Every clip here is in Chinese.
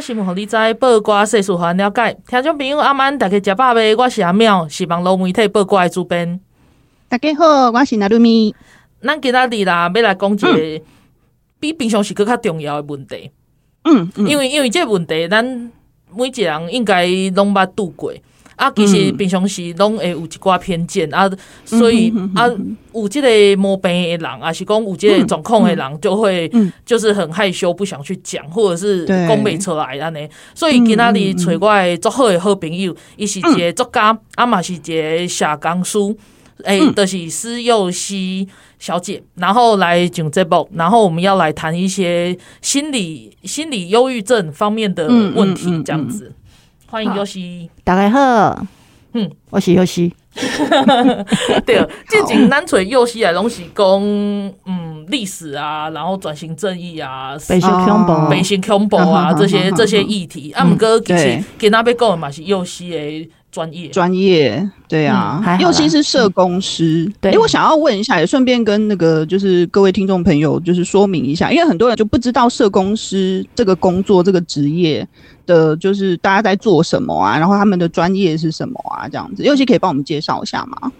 新闻，互你知；报挂世事，互咱了解。听众朋友，阿曼，大家食饱未？我是阿妙，是网络媒体报挂的主编。大家好，我是娜露咪。咱今仔日啦，要来讲一个比平常时更较重要的问题。嗯，嗯因为因为这个问题，咱每一个人应该拢捌拄过。啊，其实平常时拢会有一寡偏见、嗯、啊，所以、嗯、啊，有即个毛病的人，啊是讲有即个状况的人，就会就是很害羞，不想去讲，或者是讲袂出来安尼。所以今仔日找我的足好的好朋友，伊是一个作家，啊嘛是一个社工师，诶、欸，就是施幼熙小姐，然后来讲这部，然后我们要来谈一些心理心理忧郁症方面的问题，这样子。嗯嗯嗯嗯欢迎尤西，大家好，嗯，我是尤西。对，最近咱找幼师来拢是讲，嗯，历史啊，然后转型正义啊，北新恐怖，北新恐怖啊，这些 这些议题，啊，毋过其实跟那边讲的嘛是幼师的专业，专业，对啊，尤其是社工师。对，我想要问一下，也顺便跟那个就是各位听众朋友就是说明一下，因为很多人就不知道社工师这个工作这个职业。的就是大家在做什么啊？然后他们的专业是什么啊？这样子，尤其可以帮我们介绍一下吗？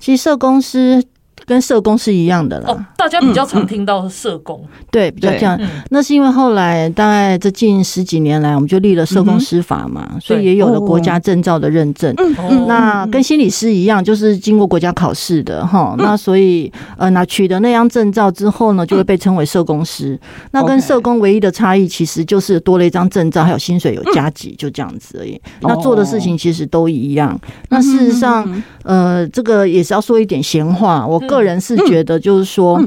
其实社工师。跟社工是一样的啦。哦，大家比较常听到社工，嗯嗯、对，比较这样。那是因为后来大概这近十几年来，我们就立了社工师法嘛，嗯、所以也有了国家证照的认证。嗯，那跟心理师一样，就是经过国家考试的哈。那所以呃，那取得那张证照之后呢，就会被称为社工师。那跟社工唯一的差异，其实就是多了一张证照，还有薪水有加给，就这样子而已。那做的事情其实都一样。那事实上，呃，这个也是要说一点闲话，我。个人是觉得，就是说，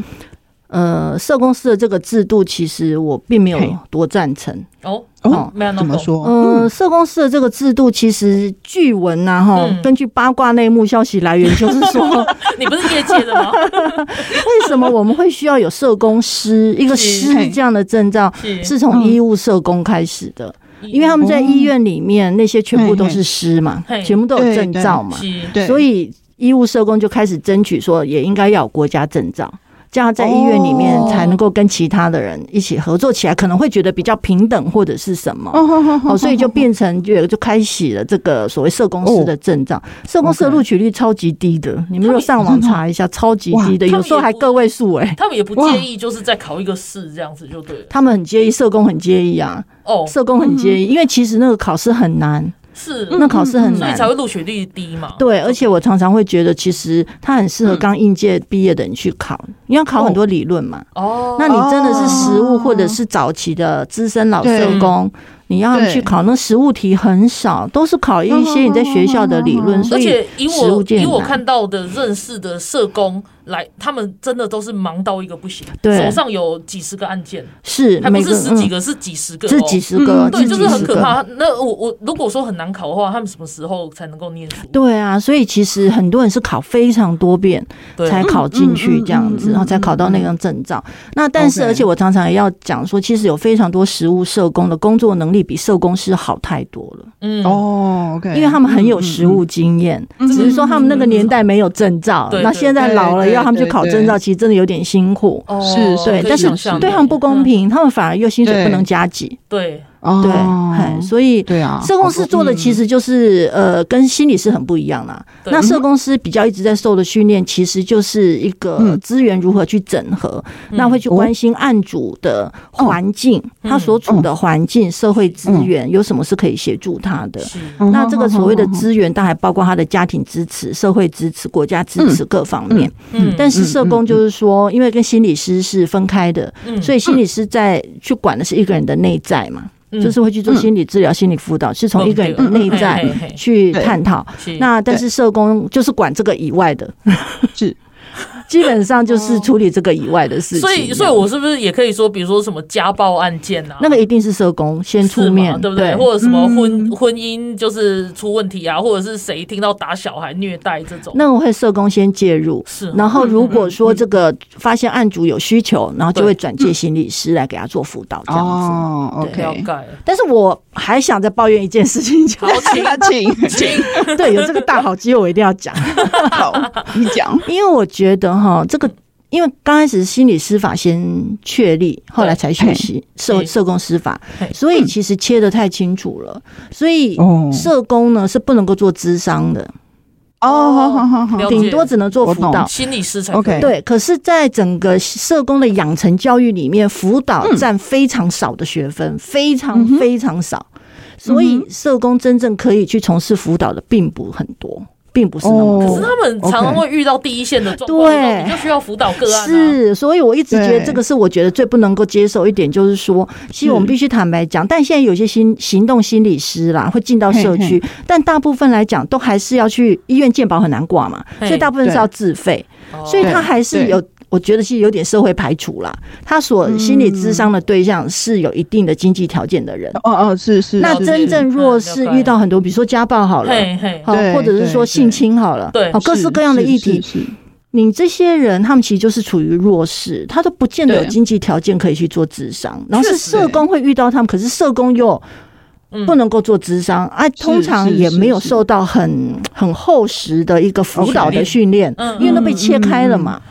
呃，社公司的这个制度，其实我并没有多赞成。哦哦，没有那么说。嗯，社公司的这个制度，其实据闻呐，哈，根据八卦内幕消息来源，就是说，你不是业界的吗？为什么我们会需要有社工师一个师这样的证照？是。从医务社工开始的，因为他们在医院里面那些全部都是师嘛，全部都有证照嘛，所以。医务社工就开始争取说，也应该要有国家证照，这样在医院里面才能够跟其他的人一起合作起来，可能会觉得比较平等或者是什么。哦，所以就变成就就开启了这个所谓社工师的证照。社工师的录取率超级低的，你们如果上网查一下，超级低的，有时候还个位数哎。他们也不介意，就是再考一个试这样子就对了。他们很介意，社工很介意啊。哦，社工很介意，因为其实那个考试很难。是，那考试很难，所以才会录取率低嘛。对，而且我常常会觉得，其实它很适合刚应届毕业的人去考，因为要考很多理论嘛。哦，那你真的是实务或者是早期的资深老社工，你要去考，那实务题很少，都是考一些你在学校的理论。而且以我以我看到的认识的社工。来，他们真的都是忙到一个不行，对，手上有几十个案件，是还不是十几个，是几十个，是几十个，对，就是很可怕。那我我如果说很难考的话，他们什么时候才能够念书？对啊，所以其实很多人是考非常多遍才考进去这样子，然后才考到那张证照。那但是，而且我常常也要讲说，其实有非常多实务社工的工作能力比社工师好太多了。嗯。哦，OK，因为他们很有实务经验，只是说他们那个年代没有证照，那现在老了。要他们去考证照，其实真的有点辛苦，是，对，但是对他们不公平，他们反而又薪水不能加急，对。对，所以对啊，社工师做的其实就是呃，跟心理师很不一样啦。那社工师比较一直在受的训练，其实就是一个资源如何去整合，那会去关心案主的环境，他所处的环境、社会资源有什么是可以协助他的。那这个所谓的资源，当然还包括他的家庭支持、社会支持、国家支持各方面。嗯，但是社工就是说，因为跟心理师是分开的，所以心理师在去管的是一个人的内在嘛。就是会去做心理治疗、心理辅导，是从一个人的内在去探讨。那但是社工就是管这个以外的，是基本上就是处理这个以外的事情。所以，所以我是不是也可以说，比如说什么家暴案件啊？那个一定是社工先出面，对不对？或者什么婚婚姻就是出问题啊，或者是谁听到打小孩虐待这种，那我会社工先介入。是，然后如果说这个发现案主有需求，然后就会转介心理师来给他做辅导这样子。哦，OK。但是我还想再抱怨一件事情，好，请请请，对，有这个大好机会，我一定要讲。好，你讲，因为我觉得哈，这个因为刚开始心理师法先确立，后来才学习社社工师法，所以其实切的太清楚了。所以社工呢是不能够做咨商的。哦，好好好好，顶多只能做辅导，心理师才 OK。对，可是，在整个社工的养成教育里面，辅导占非常少的学分，非常非常少，所以社工真正可以去从事辅导的并不很多。并不是那么多，可是他们常常会遇到第一线的状况，对，你就需要辅导个案。是，所以我一直觉得这个是我觉得最不能够接受一点，就是说，其实我们必须坦白讲，但现在有些心行动心理师啦，会进到社区，但大部分来讲都还是要去医院健保很难挂嘛，所以大部分是要自费，所以他还是有。我觉得是有点社会排除啦。他所心理咨商的对象是有一定的经济条件的人。哦哦，是是。那真正弱势遇到很多，比如说家暴好了，好，或者是说性侵好了，对，好，各式各样的议题。你这些人，他们其实就是处于弱势，他都不见得有经济条件可以去做智商。然后是社工会遇到他们，可是社工又不能够做智商，啊，通常也没有受到很很厚实的一个辅导的训练，因为都被切开了嘛。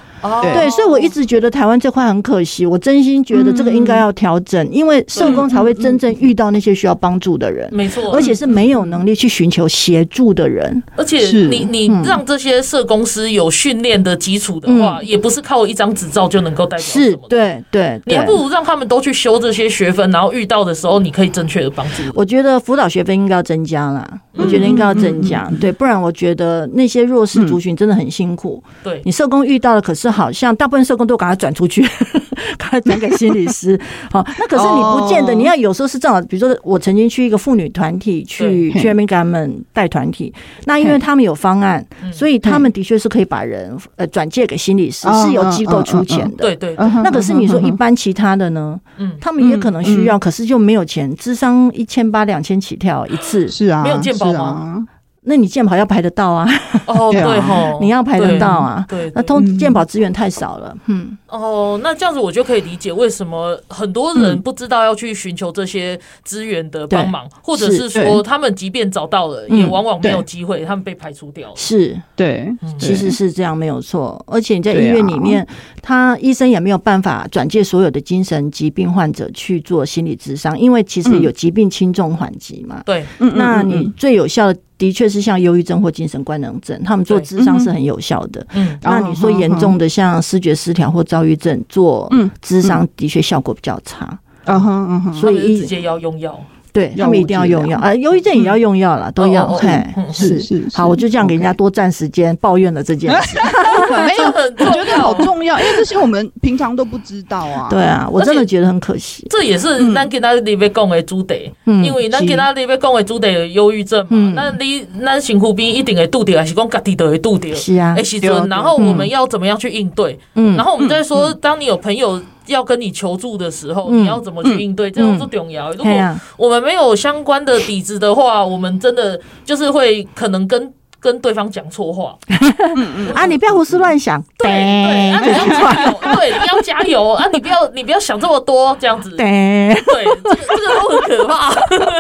对，所以我一直觉得台湾这块很可惜。我真心觉得这个应该要调整，因为社工才会真正遇到那些需要帮助的人，没错，而且是没有能力去寻求协助的人。而且你你让这些社公司有训练的基础的话，也不是靠一张执照就能够代表什么。是，对对，你还不如让他们都去修这些学分，然后遇到的时候你可以正确的帮助。我觉得辅导学分应该要增加啦，我觉得应该要增加，对，不然我觉得那些弱势族群真的很辛苦。对，你社工遇到的可是。好像大部分社工都把他转出去，把他转给心理师。好，那可是你不见得，你要有时候是正好，比如说我曾经去一个妇女团体去去那边给他们带团体，那因为他们有方案，所以他们的确是可以把人呃转介给心理师，是由机构出钱的。对对。那可是你说一般其他的呢？嗯，他们也可能需要，可是就没有钱，智商一千八两千起跳一次。是啊，没有健保吗？那你健保要排得到啊？哦，对哦，你要排得到啊？对，那通健保资源太少了。嗯，哦，那这样子我就可以理解为什么很多人不知道要去寻求这些资源的帮忙，或者是说他们即便找到了，也往往没有机会，他们被排除掉了。是，对，其实是这样没有错。而且你在医院里面，他医生也没有办法转介所有的精神疾病患者去做心理咨商，因为其实有疾病轻重缓急嘛。对，那你最有效的。的确是像忧郁症或精神官能症，他们做智商是很有效的。嗯，那你说严重的像视觉失调或躁郁症，做智商的确效果比较差。嗯哼嗯哼，所以直接要用药。对，他们一定要用药啊，忧郁症也要用药了，都要。嘿，是是。好，我就这样给人家多占时间，抱怨了这件事。没有，我觉得好重要，因为这些我们平常都不知道啊。对啊，我真的觉得很可惜。这也是咱给他里面讲的主题，因为咱给他里面讲的主题忧郁症嘛，那你咱身躯边一定会度掉，还是讲家己都会度掉。是啊，哎，时阵，然后我们要怎么样去应对？嗯，然后我们再说，当你有朋友。要跟你求助的时候，你要怎么去应对？这种是重要。如果我们没有相关的底子的话，我们真的就是会可能跟。跟对方讲错话。啊！你不要胡思乱想，对对，啊，你要加油，对，你要加油啊！你不要你不要想这么多，这样子，对，对，这个这个都很可怕，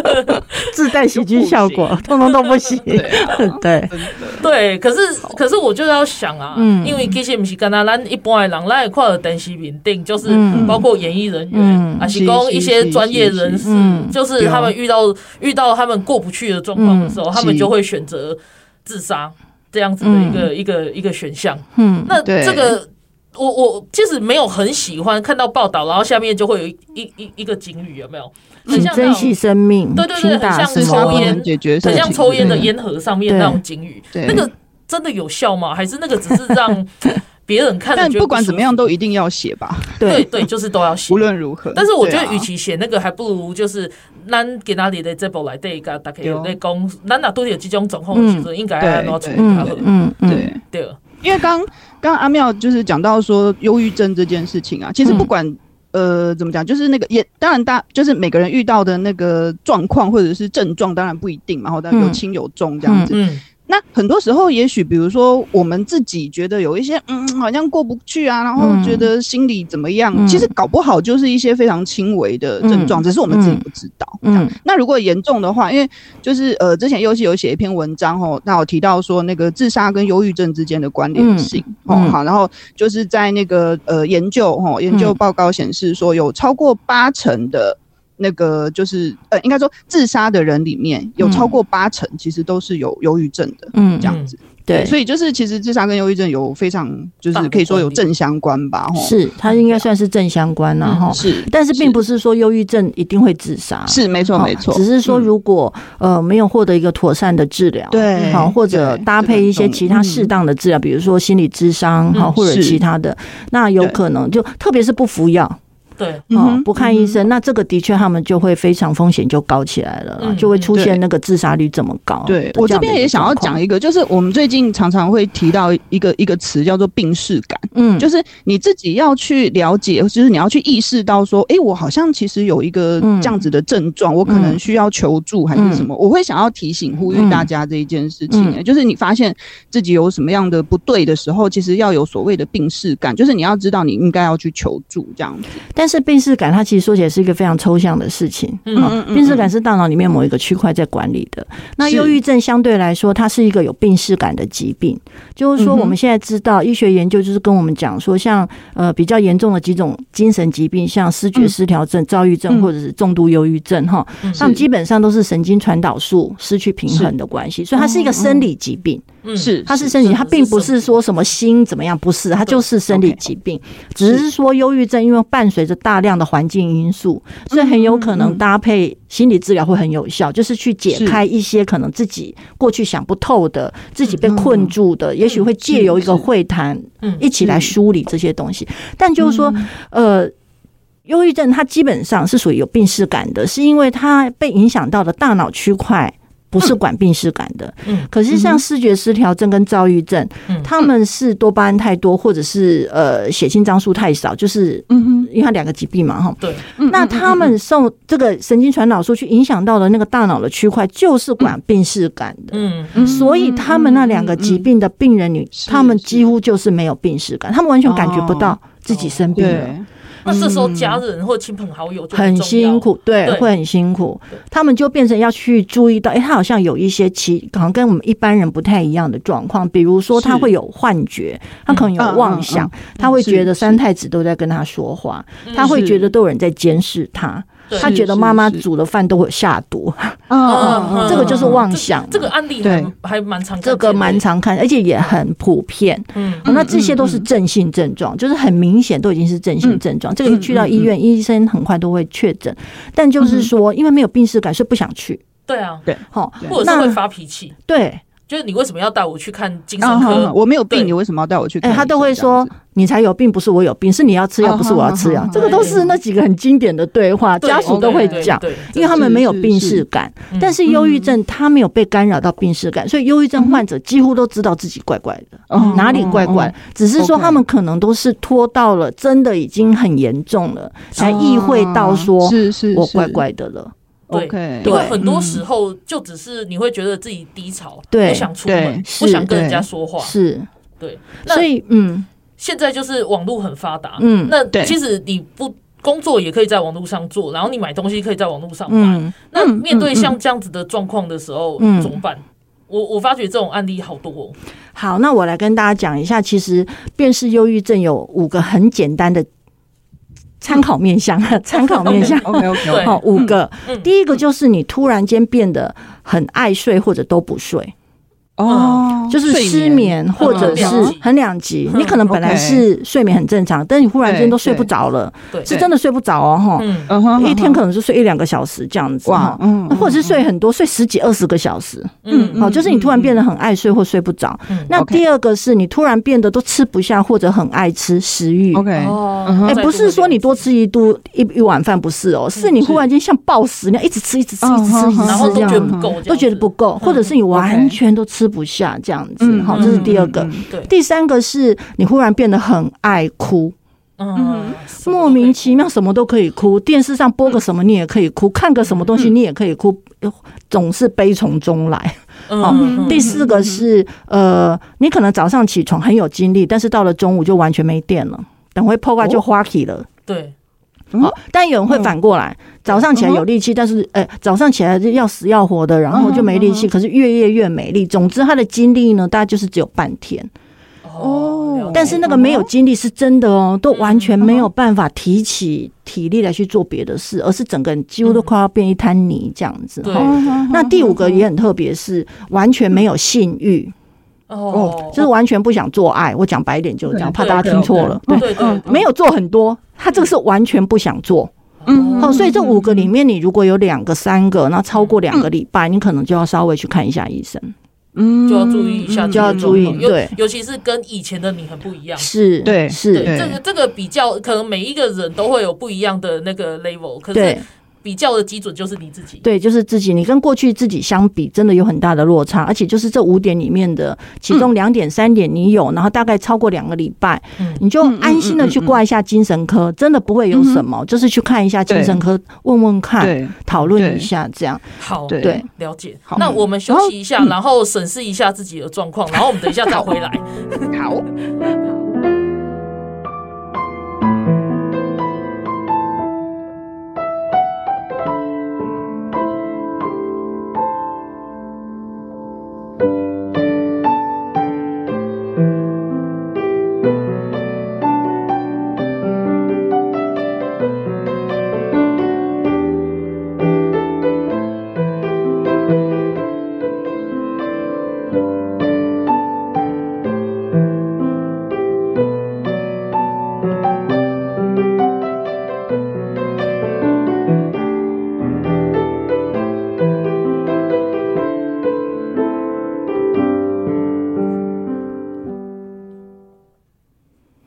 自带喜剧效果，通通都不行，对 对，可是可是我就要想啊，因为其实不是跟他咱一般的人，咱也看到电视面顶，就是包括演艺人员，啊是讲一些专业人士，就是他们遇到遇到他们过不去的状况的时候，他们就会选择。自杀这样子的一个、嗯、一个一个选项，嗯，那这个我我其实没有很喜欢看到报道，然后下面就会有一一一一个警语，有没有？很像珍惜生命，对对对，很像抽烟，很像抽烟的烟盒上面那种警语，那个真的有效吗？还是那个只是让？别人看，但不管怎么样都一定要写吧？对 对，就是都要写，无论如何。但是我觉得，与其写那个，还不如就是咱给哪里的这部来对一个大概有在讲，咱哪都有这种状况，其实应该要拿出来讨论。嗯嗯，对对。因为刚刚阿妙就是讲到说忧郁症这件事情啊，其实不管、嗯、呃怎么讲，就是那个也当然大就是每个人遇到的那个状况或者是症状，当然不一定嘛，然后但有轻有重这样子。嗯嗯那很多时候，也许比如说我们自己觉得有一些嗯，好像过不去啊，然后觉得心里怎么样，嗯、其实搞不好就是一些非常轻微的症状，嗯、只是我们自己不知道。嗯，那如果严重的话，因为就是呃，之前优戏有写一篇文章哦，那我提到说那个自杀跟忧郁症之间的关联性哦，好，然后就是在那个呃研究哦，研究报告显示说有超过八成的。那个就是呃，应该说自杀的人里面有超过八成其实都是有忧郁症的，嗯，这样子，对，所以就是其实自杀跟忧郁症有非常就是可以说有正相关吧，是它应该算是正相关了哈，是，但是并不是说忧郁症一定会自杀，是没错没错，只是说如果呃没有获得一个妥善的治疗，对，好或者搭配一些其他适当的治疗，比如说心理咨商好或者其他的，那有可能就特别是不服药。对，哦，不看医生，嗯、那这个的确他们就会非常风险就高起来了，嗯、就会出现那个自杀率这么高。对，我这边也想要讲一个，就是我们最近常常会提到一个一个词叫做病识感，嗯，就是你自己要去了解，就是你要去意识到说，哎、欸，我好像其实有一个这样子的症状，嗯、我可能需要求助还是什么，嗯、我会想要提醒呼吁大家这一件事情、就是你发现自己有什么样的不对的时候，其实要有所谓的病识感，就是你要知道你应该要去求助这样子。但是病视感，它其实说起来是一个非常抽象的事情。嗯，病视感是大脑里面某一个区块在管理的。那忧郁症相对来说，它是一个有病视感的疾病。就是说，我们现在知道医学研究就是跟我们讲说，像呃比较严重的几种精神疾病，像失觉失调症、躁郁症或者是重度忧郁症，哈，那么基本上都是神经传导素失去平衡的关系，所以它是一个生理疾病。是，它是生理，它并不是说什么心怎么样，不是，它就是生理疾病。只是说忧郁症因为伴随着大量的环境因素，所以很有可能搭配心理治疗会很有效，就是去解开一些可能自己过去想不透的、自己被困住的，也许会借由一个会谈，一起来梳理这些东西。但就是说，呃，忧郁症它基本上是属于有病视感的，是因为它被影响到的大脑区块。不是管病视感的，嗯，可是像视觉失调症跟躁郁症，嗯，他们是多巴胺太多，或者是呃血清张数太少，就是嗯哼，因为它两个疾病嘛，哈，对，那他们受这个神经传导素去影响到的那个大脑的区块，就是管病视感的，嗯，所以他们那两个疾病的病人女，他们几乎就是没有病视感，他们完全感觉不到自己生病了。那这时候家人或亲朋好友就很辛苦，对，会很辛苦。他们就变成要去注意到，哎，他好像有一些其好像跟我们一般人不太一样的状况，比如说他会有幻觉，他可能有妄想，他会觉得三太子都在跟他说话，他会觉得都有人在监视他。他觉得妈妈煮的饭都会下毒，嗯，这个就是妄想。这个案例还还蛮常，这个蛮常看，而且也很普遍。嗯，那这些都是正性症状，就是很明显都已经是正性症状。这个一去到医院，医生很快都会确诊。但就是说，因为没有病史感，所以不想去。对啊，对，好，或者是会发脾气。对。就是你为什么要带我去看精神科？我没有病，你为什么要带我去看？他都会说你才有病，不是我有病，是你要吃药，不是我要吃药。这个都是那几个很经典的对话，家属都会讲，因为他们没有病逝感。但是忧郁症他没有被干扰到病逝感，所以忧郁症患者几乎都知道自己怪怪的，哪里怪怪。只是说他们可能都是拖到了真的已经很严重了，才意会到说我怪怪的了。对，因为很多时候就只是你会觉得自己低潮，不想出门，不想跟人家说话，是，对。所以，嗯，现在就是网络很发达，嗯，那其实你不工作也可以在网络上做，然后你买东西可以在网络上买。那面对像这样子的状况的时候，怎么办？我我发觉这种案例好多哦。好，那我来跟大家讲一下，其实辨识忧郁症有五个很简单的。参考面向，参考面向，OK OK，好，五个。第一个就是你突然间变得很爱睡或者都不睡。哦，就是失眠或者是很两极。你可能本来是睡眠很正常，但你忽然间都睡不着了，是真的睡不着哦，哈。一天可能是睡一两个小时这样子，哇，嗯，或者是睡很多，睡十几二十个小时，嗯，好，就是你突然变得很爱睡或睡不着。那第二个是你突然变得都吃不下或者很爱吃，食欲，OK，哎，不是说你多吃一多一一碗饭不是哦，是你忽然间像暴食那样一直吃一直吃一直吃一直吃这样，都觉得不够，或者是你完全都吃。吃不下这样子。好，这是第二个。对，第三个是你忽然变得很爱哭。嗯，莫名其妙什么都可以哭，电视上播个什么你也可以哭，看个什么东西你也可以哭，总是悲从中来。好，第四个是呃，你可能早上起床很有精力，但是到了中午就完全没电了，等会破罐就花起了。对，好，但有人会反过来，早上起来有力气，但是呃，早上起来就要死要活的，然后就没力气，可是越夜越美丽。总之，他的精力呢，大概就是只有半天。哦，但是那个没有精力是真的哦，都完全没有办法提起体力来去做别的事，而是整个人几乎都快要变一滩泥这样子。哈，那第五个也很特别，是完全没有性欲哦，就是完全不想做爱。我讲白一点就是这样，怕大家听错了。对对，没有做很多，他这个是完全不想做。嗯，好，所以这五个里面，你如果有两个、三个，那超过两个礼拜，你可能就要稍微去看一下医生。嗯，就要注意一下，就要注意，对，尤其是跟以前的你很不一样，是对，是这个这个比较，可能每一个人都会有不一样的那个 level，可是。比较的基准就是你自己，对，就是自己。你跟过去自己相比，真的有很大的落差。而且就是这五点里面的其中两点、三点你有，然后大概超过两个礼拜，你就安心的去挂一下精神科，真的不会有什么，就是去看一下精神科，问问看，讨论一下这样。好，对，了解。好那我们休息一下，然后审视一下自己的状况，然后我们等一下再回来。好。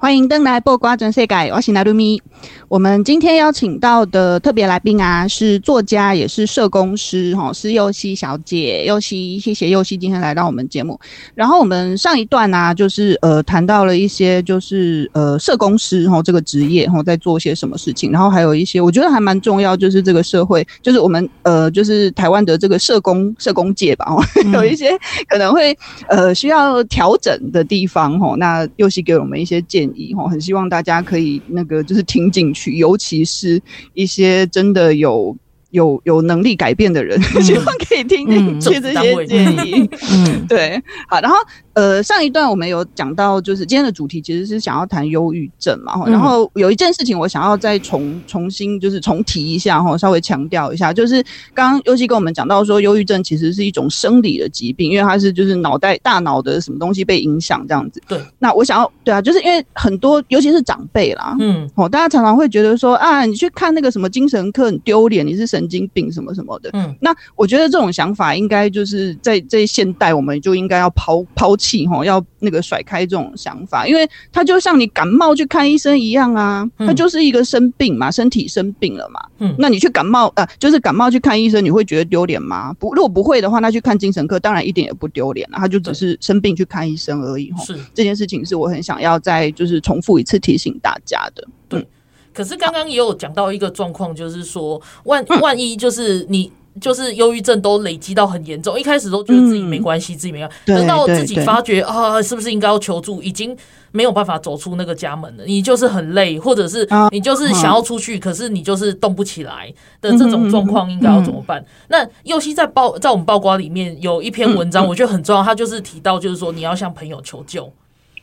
欢迎登来报瓜转世界，我是娜露咪。我们今天邀请到的特别来宾啊，是作家，也是社工师，哈，是佑希小姐。佑希，谢谢佑希今天来到我们节目。然后我们上一段呢、啊，就是呃谈到了一些，就是呃社工师哈这个职业哈在做些什么事情，然后还有一些我觉得还蛮重要，就是这个社会，就是我们呃就是台湾的这个社工社工界吧，有一些可能会呃需要调整的地方哈。那佑希给我们一些建议。很希望大家可以那个就是听进去，尤其是一些真的有有有能力改变的人，嗯、希望可以听进去这些建议。嗯，对，好，然后。呃，上一段我们有讲到，就是今天的主题其实是想要谈忧郁症嘛，然后有一件事情我想要再重重新就是重提一下哈，稍微强调一下，就是刚刚尤其跟我们讲到说，忧郁症其实是一种生理的疾病，因为它是就是脑袋大脑的什么东西被影响这样子。对，那我想要对啊，就是因为很多尤其是长辈啦，嗯，哦，大家常常会觉得说啊，你去看那个什么精神科很丢脸，你是神经病什么什么的。嗯，那我觉得这种想法应该就是在在现代我们就应该要抛抛弃。气吼，要那个甩开这种想法，因为他就像你感冒去看医生一样啊，他就是一个生病嘛，身体生病了嘛。嗯，那你去感冒啊，就是感冒去看医生，你会觉得丢脸吗？不，如果不会的话，那去看精神科当然一点也不丢脸了，他就只是生病去看医生而已。是这件事情是我很想要再就是重复一次提醒大家的。对，可是刚刚也有讲到一个状况，就是说万万一就是你。就是忧郁症都累积到很严重，一开始都觉得自己没关系，嗯、自己没关系，等到自己发觉啊，是不是应该要求助，已经没有办法走出那个家门了。你就是很累，或者是你就是想要出去，啊、可是你就是动不起来的这种状况，应该要怎么办？嗯、那右希在报在我们报瓜里面有一篇文章，我觉得很重要，他就是提到就是说你要向朋友求救。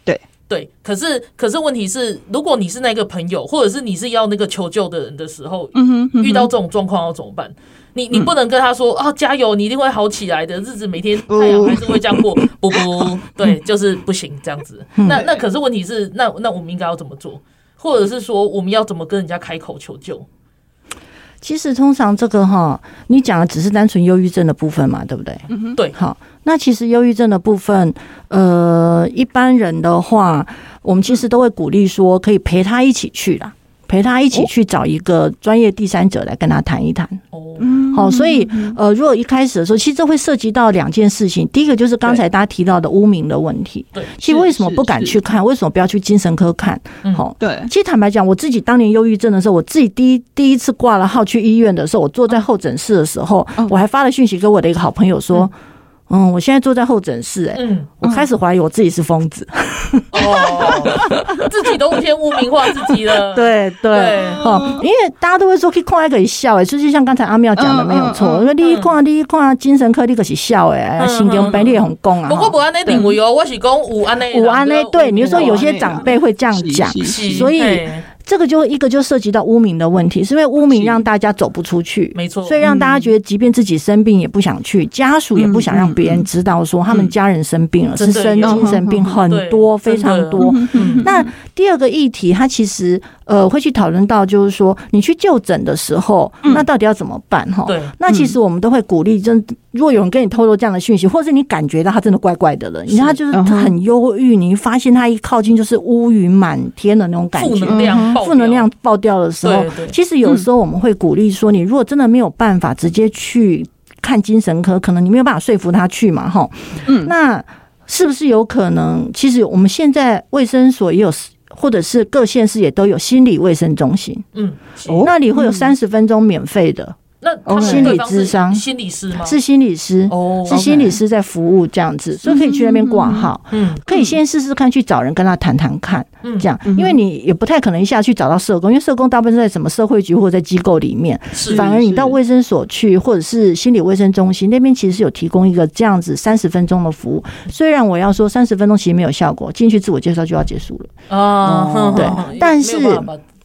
对对，可是可是问题是，如果你是那个朋友，或者是你是要那个求救的人的时候，嗯哼，遇到这种状况要怎么办？你你不能跟他说啊，加油，你一定会好起来的。日子每天太阳还是会这样过，不不，对，就是不行这样子。那那可是问题是，那那我们应该要怎么做？或者是说，我们要怎么跟人家开口求救？其实通常这个哈，你讲的只是单纯忧郁症的部分嘛，对不对？嗯哼，对。好，那其实忧郁症的部分，呃，一般人的话，我们其实都会鼓励说，可以陪他一起去啦。陪他一起去找一个专业第三者来跟他谈一谈。哦，好，所以呃，如果一开始的时候，其实这会涉及到两件事情。第一个就是刚才大家提到的污名的问题。对，其实为什么不敢去看？为什么不要去精神科看？好，对。其实坦白讲，我自己当年忧郁症的时候，我自己第一第一次挂了号去医院的时候，我坐在候诊室的时候，我还发了讯息给我的一个好朋友说。嗯，我现在坐在候诊室，哎，我开始怀疑我自己是疯子，哦，自己都先污名化自己了。对对，哦，因为大家都会说可以看还可以笑，哎，就是像刚才阿妙讲的没有错，因为你一看你一看精神科，你可是笑，哎，心经病你也很讲啊。不过不安那定位哦，我是讲有按呢，有按呢，对，你就说有些长辈会这样讲，所以。这个就一个就涉及到污名的问题，是因为污名让大家走不出去，没错，所以让大家觉得，即便自己生病也不想去，家属也不想让别人知道说他们家人生病了，是生精神病很多，非常多。那第二个议题，它其实呃会去讨论到，就是说你去就诊的时候，那到底要怎么办？哈，对，那其实我们都会鼓励，真如果有人跟你透露这样的讯息，或者是你感觉到他真的怪怪的了，你看他就是很忧郁，你发现他一靠近就是乌云满天的那种感觉，负能量。负能量爆掉的时候，其实有时候我们会鼓励说，你如果真的没有办法直接去看精神科，可能你没有办法说服他去嘛，哈，嗯，那是不是有可能？其实我们现在卫生所也有，或者是各县市也都有心理卫生中心，嗯，那里会有三十分钟免费的。那心理咨商，心理师吗？是心理师哦，是心理师在服务这样子，所以可以去那边挂号。嗯，可以先试试看，去找人跟他谈谈看。嗯，这样，因为你也不太可能一下去找到社工，因为社工大部分是在什么社会局或者在机构里面。是，反而你到卫生所去，或者是心理卫生中心那边，其实是有提供一个这样子三十分钟的服务。虽然我要说三十分钟其实没有效果，进去自我介绍就要结束了。哦，对，但是。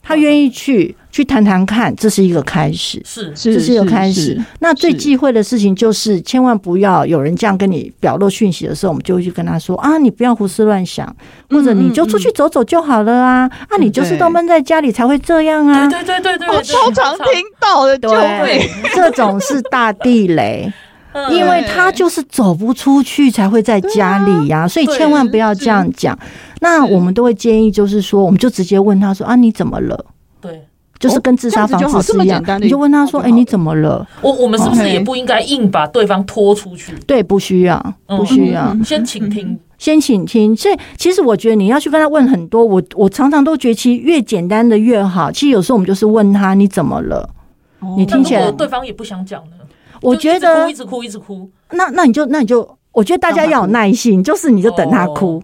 他愿意去去谈谈看，这是一个开始，是，这是一个开始。那最忌讳的事情就是，千万不要有人这样跟你表露讯息的时候，我们就会去跟他说啊，你不要胡思乱想，或者你就出去走走就好了啊，啊，你就是都闷在家里才会这样啊，对对对对对，我超常听到的，对，这种是大地雷，因为他就是走不出去才会在家里呀，所以千万不要这样讲。那我们都会建议，就是说，我们就直接问他说：“啊，你怎么了？”对，就是跟自杀方式是一样，你就问他说：“哎，你怎么了？”我我们是不是也不应该硬把对方拖出去？对，不需要，不需要，先倾听，先倾听。所以，其实我觉得你要去跟他问很多，我我常常都觉得，其实越简单的越好。其实有时候我们就是问他：“你怎么了？”你听起来，对方也不想讲了。我觉得一直哭，一直哭。那那你就那你就，我觉得大家要有耐心，就是你就等他哭。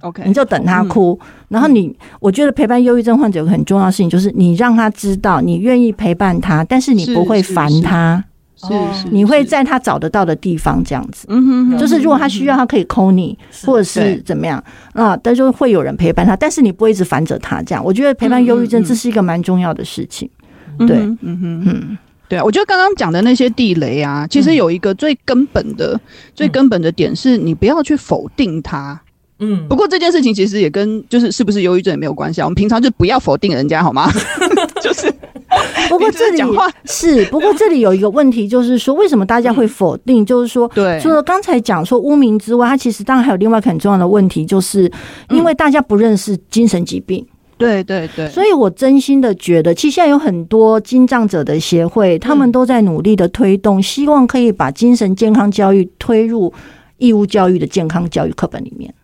OK，你就等他哭，然后你，我觉得陪伴忧郁症患者有个很重要的事情，就是你让他知道你愿意陪伴他，但是你不会烦他，是是，你会在他找得到的地方这样子，嗯哼，就是如果他需要，他可以 call 你，或者是怎么样啊，但就会有人陪伴他，但是你不会一直烦着他这样。我觉得陪伴忧郁症这是一个蛮重要的事情，对，嗯哼，嗯，对啊，我觉得刚刚讲的那些地雷啊，其实有一个最根本的、最根本的点是，你不要去否定他。嗯，不过这件事情其实也跟就是是不是忧郁症也没有关系啊。我们平常就不要否定人家好吗？就是，不过这里讲话是，不过这里有一个问题，就是说为什么大家会否定？就是说，对，除了刚才讲说污名之外，它其实当然还有另外一个很重要的问题，就是因为大家不认识精神疾病。对对对，所以我真心的觉得，其实现在有很多精障者的协会，他们都在努力的推动，希望可以把精神健康教育推入义务教育的健康教育课本里面。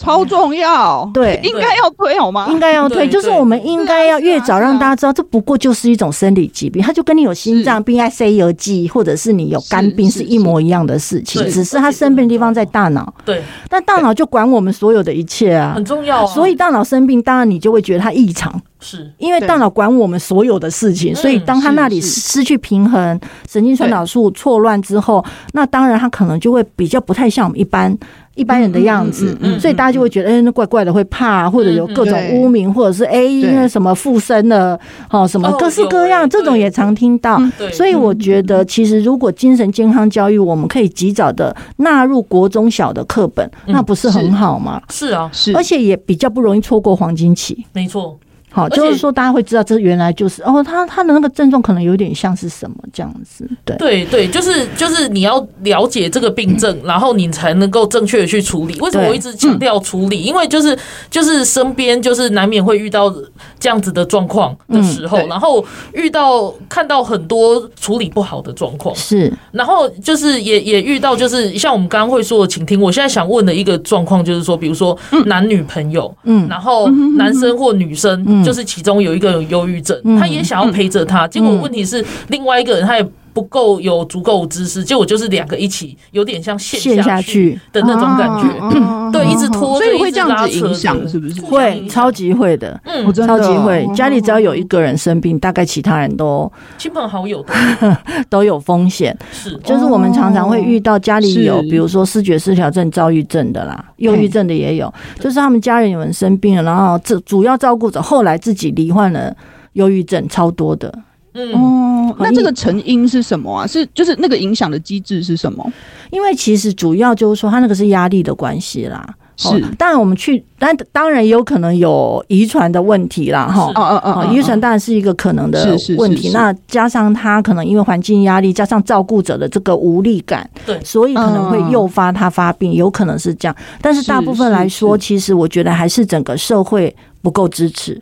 超重要，对，应该要推好吗？应该要推，就是我们应该要越早让大家知道，这不过就是一种生理疾病，它就跟你有心脏病、爱 C 油剂，或者是你有肝病是一模一样的事情，只是它生病的地方在大脑。对，但大脑就管我们所有的一切啊，很重要。所以大脑生病，当然你就会觉得它异常。是因为大脑管我们所有的事情，所以当他那里失去平衡，神经传导素错乱之后，那当然他可能就会比较不太像我们一般一般人的样子，所以大家就会觉得，哎，那怪怪的，会怕，或者有各种污名，或者是哎，那什么附身了，好什么各式各样，这种也常听到。所以我觉得，其实如果精神健康教育，我们可以及早的纳入国中小的课本，那不是很好吗？是啊，是，而且也比较不容易错过黄金期。没错。好，就是说大家会知道这原来就是哦，他他的那个症状可能有点像是什么这样子。对对对，就是就是你要了解这个病症，然后你才能够正确的去处理。为什么我一直强调处理？因为就是就是身边就是难免会遇到这样子的状况的时候，然后遇到看到很多处理不好的状况，是，然后就是也也遇到就是像我们刚刚会说的，请听，我现在想问的一个状况就是说，比如说男女朋友，嗯，然后男生或女生，嗯。就是其中有一个有忧郁症，他也想要陪着他，结果问题是另外一个人他也不够有足够知识，结果就是两个一起有点像陷下去的那种感觉，对，一直拖，所以会这样子影响，是不是？会，超级会的，嗯，超级会。家里只要有一个人生病，大概其他人都亲朋好友都有风险。是，就是我们常常会遇到家里有，比如说视觉失调症、躁郁症的啦，忧郁症的也有，就是他们家人有人生病了，然后这主要照顾者后来自己罹患了忧郁症，超多的。嗯哦，那这个成因是什么啊？是就是那个影响的机制是什么？因为其实主要就是说，他那个是压力的关系啦。是，当然我们去，但当然也有可能有遗传的问题啦。哈。哦哦哦，遗传当然是一个可能的问题。那加上他可能因为环境压力，加上照顾者的这个无力感，对，所以可能会诱发他发病，有可能是这样。但是大部分来说，其实我觉得还是整个社会不够支持。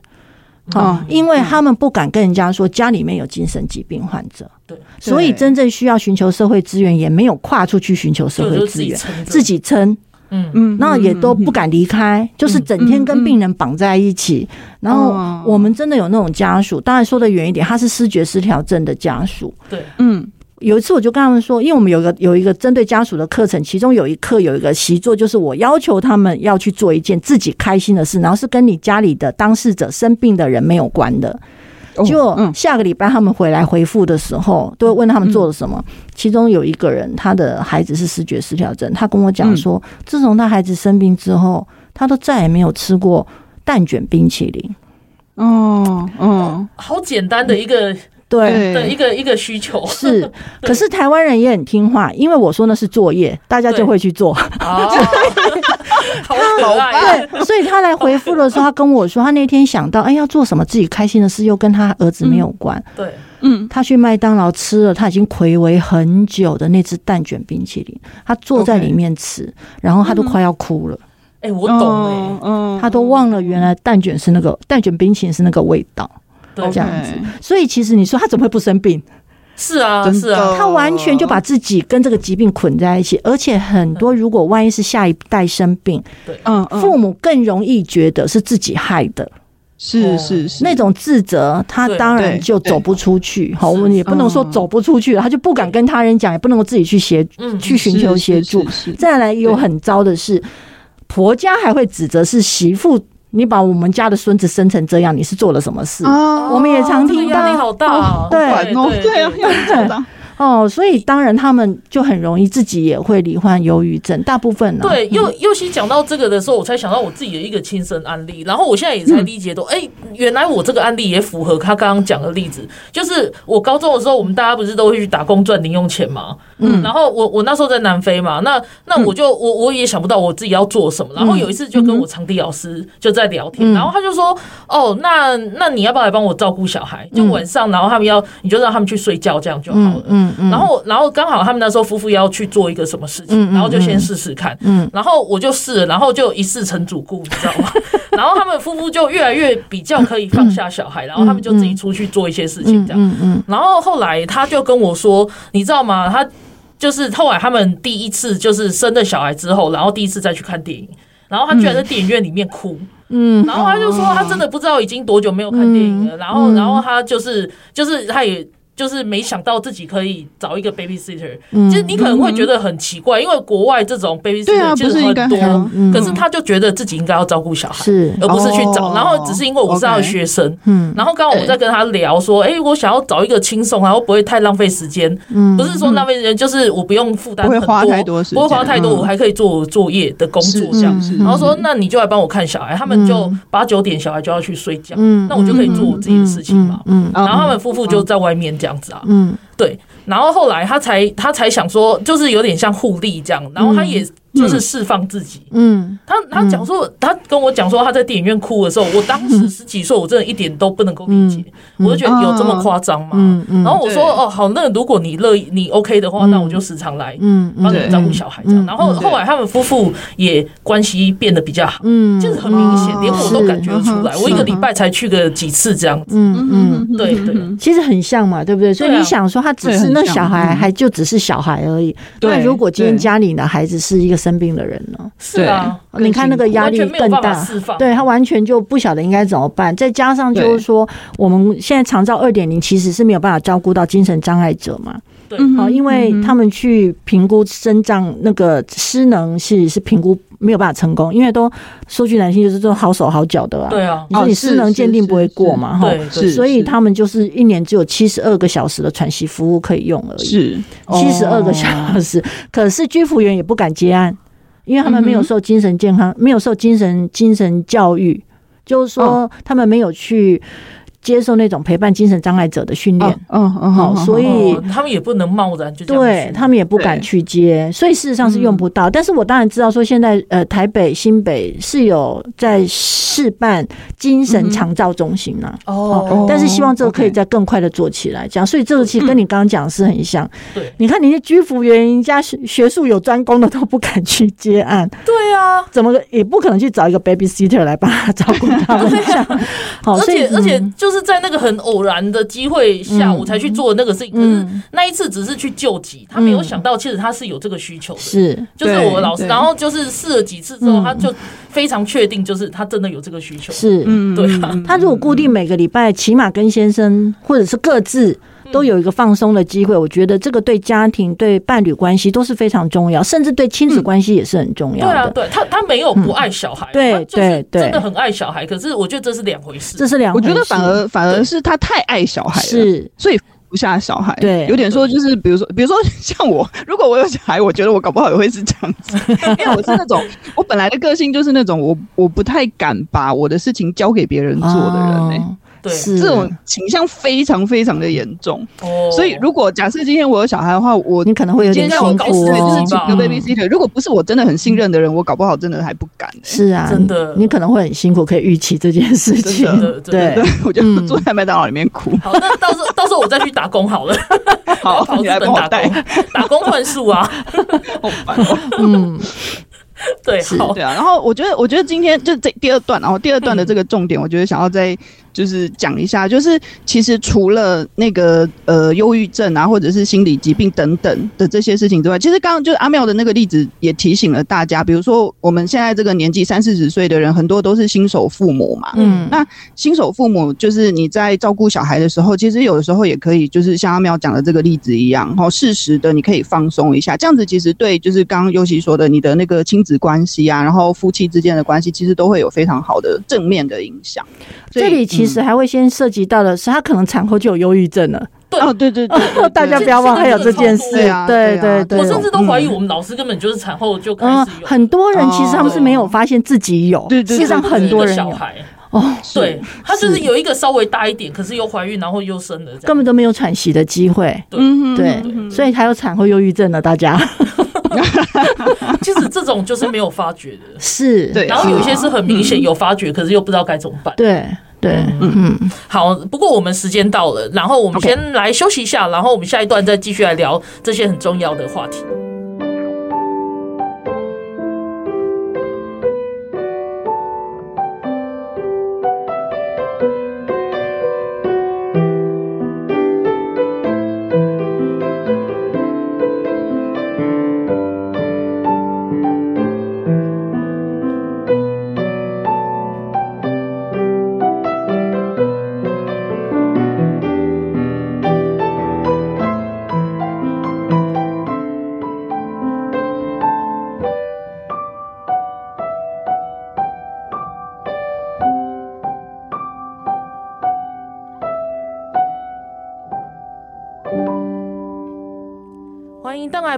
啊，因为他们不敢跟人家说家里面有精神疾病患者，对，所以真正需要寻求社会资源，也没有跨出去寻求社会资源，自己撑，嗯。嗯，那也都不敢离开，就是整天跟病人绑在一起。然后我们真的有那种家属，当然说的远一点，他是失觉失调症的家属，对，嗯。有一次我就跟他们说，因为我们有个有一个针对家属的课程，其中有一课有一个习作，就是我要求他们要去做一件自己开心的事，然后是跟你家里的当事者生病的人没有关的。就下个礼拜他们回来回复的时候，都会问他们做了什么。其中有一个人，他的孩子是视觉失调症，他跟我讲说，自从他孩子生病之后，他都再也没有吃过蛋卷冰淇淋。哦，嗯，好简单的一个。对的一个一个需求是，可是台湾人也很听话，因为我说那是作业，大家就会去做。好可爱。对，所以他来回复的时候，他跟我说，他那天想到，哎，要做什么自己开心的事，又跟他儿子没有关。对，嗯，他去麦当劳吃了他已经睽违很久的那只蛋卷冰淇淋，他坐在里面吃，然后他都快要哭了。哎，我懂哎，嗯，他都忘了原来蛋卷是那个蛋卷冰淇淋是那个味道。这样子，所以其实你说他怎么会不生病？是啊，是啊，他完全就把自己跟这个疾病捆在一起，而且很多如果万一是下一代生病，对，嗯，父母更容易觉得是自己害的，是是是，那种自责，他当然就走不出去。好，我们也不能说走不出去了，他就不敢跟他人讲，也不能够自己去协去寻求协助。再来，有很糟的是，婆家还会指责是媳妇。你把我们家的孙子生成这样，你是做了什么事？哦、我们也常听到，压力好大，哦，对对对。哦，所以当然他们就很容易自己也会罹患忧郁症，大部分呢。对，又尤其讲到这个的时候，我才想到我自己的一个亲身案例，然后我现在也才理解到，哎、嗯。欸，原来我这个案例也符合他刚刚讲的例子，就是我高中的时候，我们大家不是都会去打工赚零用钱嘛，嗯，然后我我那时候在南非嘛，那那我就我我也想不到我自己要做什么，然后有一次就跟我场地老师就在聊天，然后他就说，哦，那那你要不要来帮我照顾小孩？就晚上，然后他们要你就让他们去睡觉，这样就好了，嗯。然后，然后刚好他们那时候夫妇要去做一个什么事情，然后就先试试看。嗯，然后我就试了，然后就一试成主顾，你知道吗？然后他们夫妇就越来越比较可以放下小孩，然后他们就自己出去做一些事情，这样。嗯嗯。然后后来他就跟我说，你知道吗？他就是后来他们第一次就是生了小孩之后，然后第一次再去看电影，然后他居然在电影院里面哭。嗯。然后他就说，他真的不知道已经多久没有看电影了。然后，然后他就是就是他也。就是没想到自己可以找一个 babysitter，其实你可能会觉得很奇怪，因为国外这种 babysitter 其实很多，可是他就觉得自己应该要照顾小孩，而不是去找。然后只是因为我是他的学生，然后刚刚我在跟他聊说，哎，我想要找一个轻松，然后不会太浪费时间，不是说浪费时间，就是我不用负担很多，不会花太多，不会花太多，我还可以做作业的工作这样。然后说，那你就来帮我看小孩，他们就八九点小孩就要去睡觉，那我就可以做我自己的事情嘛。然后他们夫妇就在外面这样。这样子啊，嗯，对，然后后来他才他才想说，就是有点像互利这样，然后他也就是释放自己。嗯，他他讲说，他跟我讲说他在电影院哭的时候，我当时 十几岁，我真的一点都不能够理解，我就觉得有这么夸张吗？然后我说哦好，那如果你乐意你 OK 的话，那我就时常来，嗯，帮你照顾小孩这样。然后后来他们夫妇也关系变得比较好，嗯，就是很明显，连我都感觉出来。我一个礼拜才去个几次这样子，嗯。嗯，对对，其实很像嘛，对不对？所以你想说他只是那小孩，还就只是小孩而已。那如果今天家里的孩子是一个生病的人呢？是啊，你看那个压力更大，对他完全就不晓得应该怎么办。再加上就是说，我们现在长照二点零其实是没有办法照顾到精神障碍者嘛。对，好，因为他们去评估身障那个失能是是评估没有办法成功，因为都说句难听，就是都好手好脚的啊。对啊，你说你失能鉴定不会过嘛？哈，所以他们就是一年只有七十二个小时的喘息服务可以用而已。是七十二个小时，可是居服员也不敢接案，因为他们没有受精神健康，没有受精神精神教育，就是说他们没有去。接受那种陪伴精神障碍者的训练，嗯嗯，好，所以他们也不能贸然就对他们也不敢去接，所以事实上是用不到。但是我当然知道说，现在呃台北新北是有在试办精神长照中心呢，哦，但是希望这个可以再更快的做起来，这样。所以这个其实跟你刚刚讲的是很像。对，你看你些居服员，人家学学术有专攻的都不敢去接案，对啊，怎么也不可能去找一个 babysitter 来帮他照顾他们，好，而且而且就。就是在那个很偶然的机会下，我才去做那个事情。可是那一次只是去救急，他没有想到其实他是有这个需求的。是，就是我的老师。然后就是试了几次之后，他就非常确定，就是他真的有这个需求。是，嗯对啊。他如果固定每个礼拜，起码跟先生或者是各自。都有一个放松的机会，我觉得这个对家庭、对伴侣关系都是非常重要，甚至对亲子关系也是很重要的。对啊，对他他没有不爱小孩，对对对，真的很爱小孩。可是我觉得这是两回事，这是两回事。我觉得反而反而是他太爱小孩了，是所以不下小孩。对，有点说就是，比如说比如说像我，如果我有小孩，我觉得我搞不好也会是这样子，因为我是那种我本来的个性就是那种我我不太敢把我的事情交给别人做的人呢。对，这种倾向非常非常的严重，所以如果假设今天我有小孩的话，我你可能会有点辛苦如果不是我真的很信任的人，我搞不好真的还不敢。是啊，真的，你可能会很辛苦，可以预期这件事情。对，我就坐在麦当劳里面哭。好，那到时候到时候我再去打工好了。好，跑日本打工，打工换宿啊。好烦哦。嗯。对，好，对啊。然后我觉得，我觉得今天就这第二段，然后第二段的这个重点，我觉得想要再就是讲一下，就是其实除了那个呃忧郁症啊，或者是心理疾病等等的这些事情之外，其实刚刚就是阿妙的那个例子也提醒了大家，比如说我们现在这个年纪三四十岁的人，很多都是新手父母嘛。嗯，那新手父母就是你在照顾小孩的时候，其实有的时候也可以就是像阿妙讲的这个例子一样，然后适时的你可以放松一下，这样子其实对就是刚刚尤其说的你的那个亲子关系啊，然后夫妻之间的关系，其实都会有非常好的正面的影响。这里其实还会先涉及到的是，他可能产后就有忧郁症了。对哦，对对对，大家不要忘还有这件事啊！对对对，我甚至都怀疑我们老师根本就是产后就开始有。很多人其实他们是没有发现自己有，实际上很多人有。哦，对，他就是有一个稍微大一点，可是又怀孕，然后又生了，根本都没有喘息的机会。对，对，所以还有产后忧郁症呢，大家。其实这种就是没有发觉的，是对。然后有一些是很明显有发觉，可是又不知道该怎么办。对对，嗯嗯。好，不过我们时间到了，然后我们先来休息一下，然后我们下一段再继续来聊这些很重要的话题。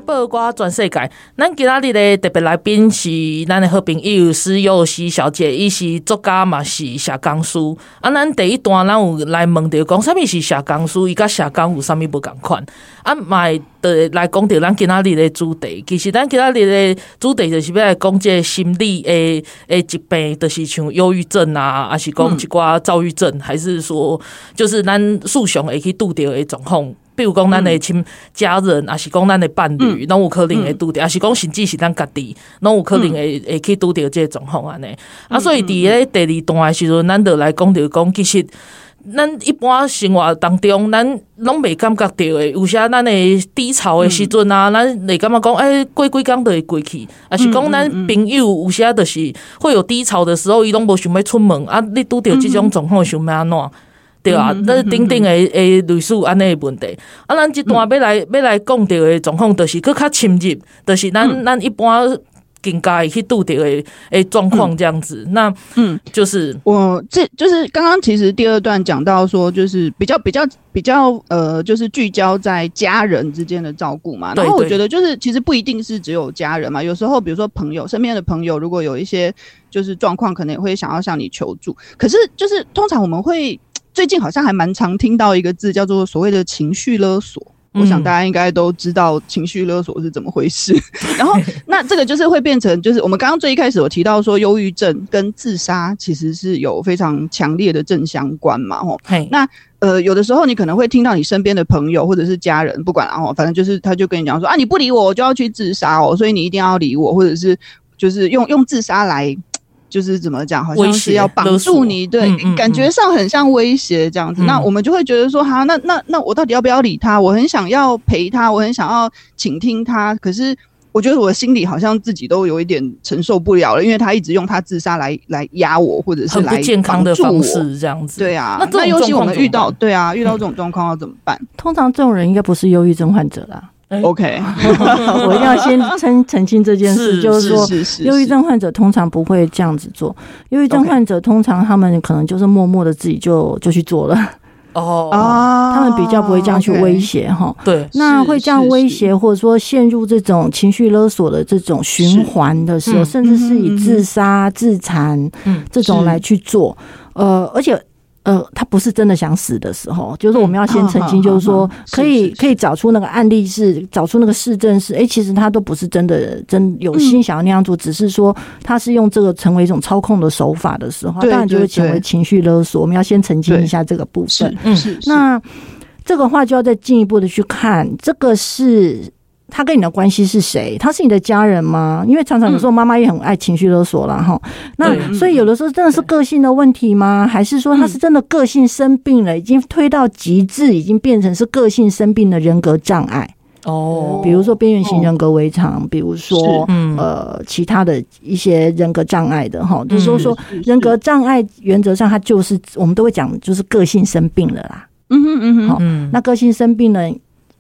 报瓜全世界。咱今仔日的特别来宾是咱的好朋友施佑熙小姐，伊是作家嘛，是社工师。啊，咱第一段咱有来问着讲，啥物是社工师？伊甲社工有啥物不共款？啊，卖的来讲着咱今仔日的主题。其实咱今仔日的主题就是要来讲这个心理诶诶疾病，就是像忧郁症啊，还是讲一寡躁郁症，嗯、还是说就是咱素常会去拄着的状况。比如讲，咱的亲家人，还是讲咱的伴侣，拢有可能会拄着，还是讲甚至是咱家己，拢有可能会会去拄着这个状况安尼。啊，所以伫咧第二段的时阵，咱就来讲着讲，其实咱一般生活当中，咱拢袂感觉到的，有些咱的低潮的时阵啊，咱会感觉讲，哎，过几工就会过去，还是讲咱朋友有些就是会有低潮的时候，伊拢无想要出门啊，你拄着即种状况想要安怎？对啊，那顶顶的诶类似安尼的问题，啊，咱这段要来要来讲到的状况，就是更较深入，就是咱咱一般更加去拄到的诶状况这样子。那嗯，就是我这就是刚刚其实第二段讲到说，就是比较比较比较呃，就是聚焦在家人之间的照顾嘛。然后我觉得就是其实不一定是只有家人嘛，有时候比如说朋友身边的朋友，如果有一些就是状况，可能也会想要向你求助。可是就是通常我们会。最近好像还蛮常听到一个字，叫做所谓的情绪勒索。我想大家应该都知道情绪勒索是怎么回事。然后，那这个就是会变成，就是我们刚刚最一开始有提到说，忧郁症跟自杀其实是有非常强烈的正相关嘛。吼，那呃，有的时候你可能会听到你身边的朋友或者是家人，不管然后反正就是他就跟你讲说啊，你不理我，我就要去自杀哦，所以你一定要理我，或者是就是用用自杀来。就是怎么讲，好像是要绑住你，对，感觉上很像威胁这样子。那我们就会觉得说，哈，那那那我到底要不要理他？我很想要陪他，我很想要倾听他，可是我觉得我的心里好像自己都有一点承受不了了，因为他一直用他自杀来来压我，或者是来健康的方式这样子。对啊，那那尤其我们遇到，对啊，遇到这种状况要怎么办？通常这种人应该不是忧郁症患者啦。OK，我一定要先澄澄清这件事，就是说，忧郁症患者通常不会这样子做。忧郁症患者通常他们可能就是默默的自己就就去做了。哦，他们比较不会这样去威胁哈。对，那会这样威胁或者说陷入这种情绪勒索的这种循环的时候，甚至是以自杀、自残这种来去做。呃，而且。呃，他不是真的想死的时候，就是我们要先澄清，就是说可以可以找出那个案例是找出那个事证是，哎，其实他都不是真的真有心想要那样做，只是说他是用这个成为一种操控的手法的时候，当然就会成为情绪勒索。我们要先澄清一下这个部分。嗯，是。那这个话就要再进一步的去看，这个是。他跟你的关系是谁？他是你的家人吗？因为常常有时候妈妈也很爱情绪勒索了哈。那所以有的时候真的是个性的问题吗？还是说他是真的个性生病了，已经推到极致，已经变成是个性生病的人格障碍？哦，比如说边缘型人格违常，比如说呃其他的一些人格障碍的哈。就是说说人格障碍，原则上他就是我们都会讲，就是个性生病了啦。嗯哼嗯哼，好，那个性生病了。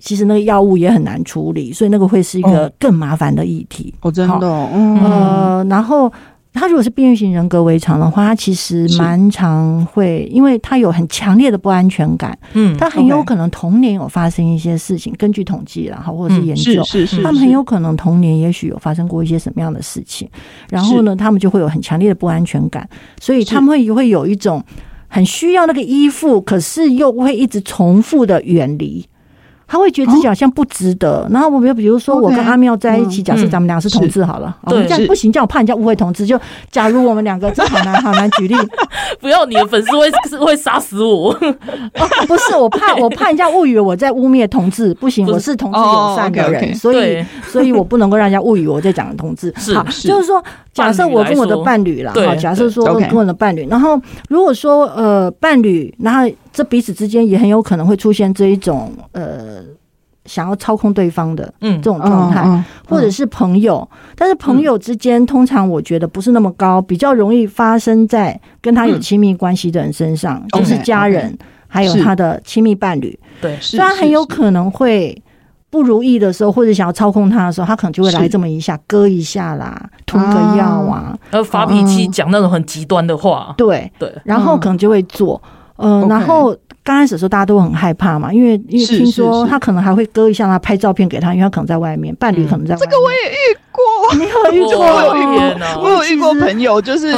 其实那个药物也很难处理，所以那个会是一个更麻烦的议题。哦，真的，嗯，呃，然后他如果是边缘型人格违常的话，他其实蛮常会，因为他有很强烈的不安全感，嗯，他很有可能童年有发生一些事情，根据统计然后或者是研究，是是是，他们很有可能童年也许有发生过一些什么样的事情，然后呢，他们就会有很强烈的不安全感，所以他们会会有一种很需要那个依附，可是又会一直重复的远离。他会觉得自己好像不值得，然后我比如比如说我跟阿妙在一起，假设咱们俩是同志好了，我们这样不行，这样我怕人家误会同志。就假如我们两个，这好难 好难举例，不要你的粉丝会会杀死我。不是我怕 我怕人家误以为我在污蔑同志，不行，我是同志友善的人，所以所以我不能够让人家误以为我在讲同志。好，就是说假设我跟我的伴侣了，好，假设说跟我的伴侣，然后如果说呃伴侣，然后。这彼此之间也很有可能会出现这一种呃，想要操控对方的这种状态，或者是朋友，但是朋友之间通常我觉得不是那么高，比较容易发生在跟他有亲密关系的人身上，就是家人，还有他的亲密伴侣。对，虽然很有可能会不如意的时候，或者想要操控他的时候，他可能就会来这么一下，割一下啦，吞个药啊，然后发脾气，讲那种很极端的话。对对，然后可能就会做。嗯，然后刚开始的时候大家都很害怕嘛，因为因为听说他可能还会割一下他拍照片给他，因为他可能在外面，伴侣可能在外面。这个我也遇过，你有遇过？我有遇过，我有遇过朋友，就是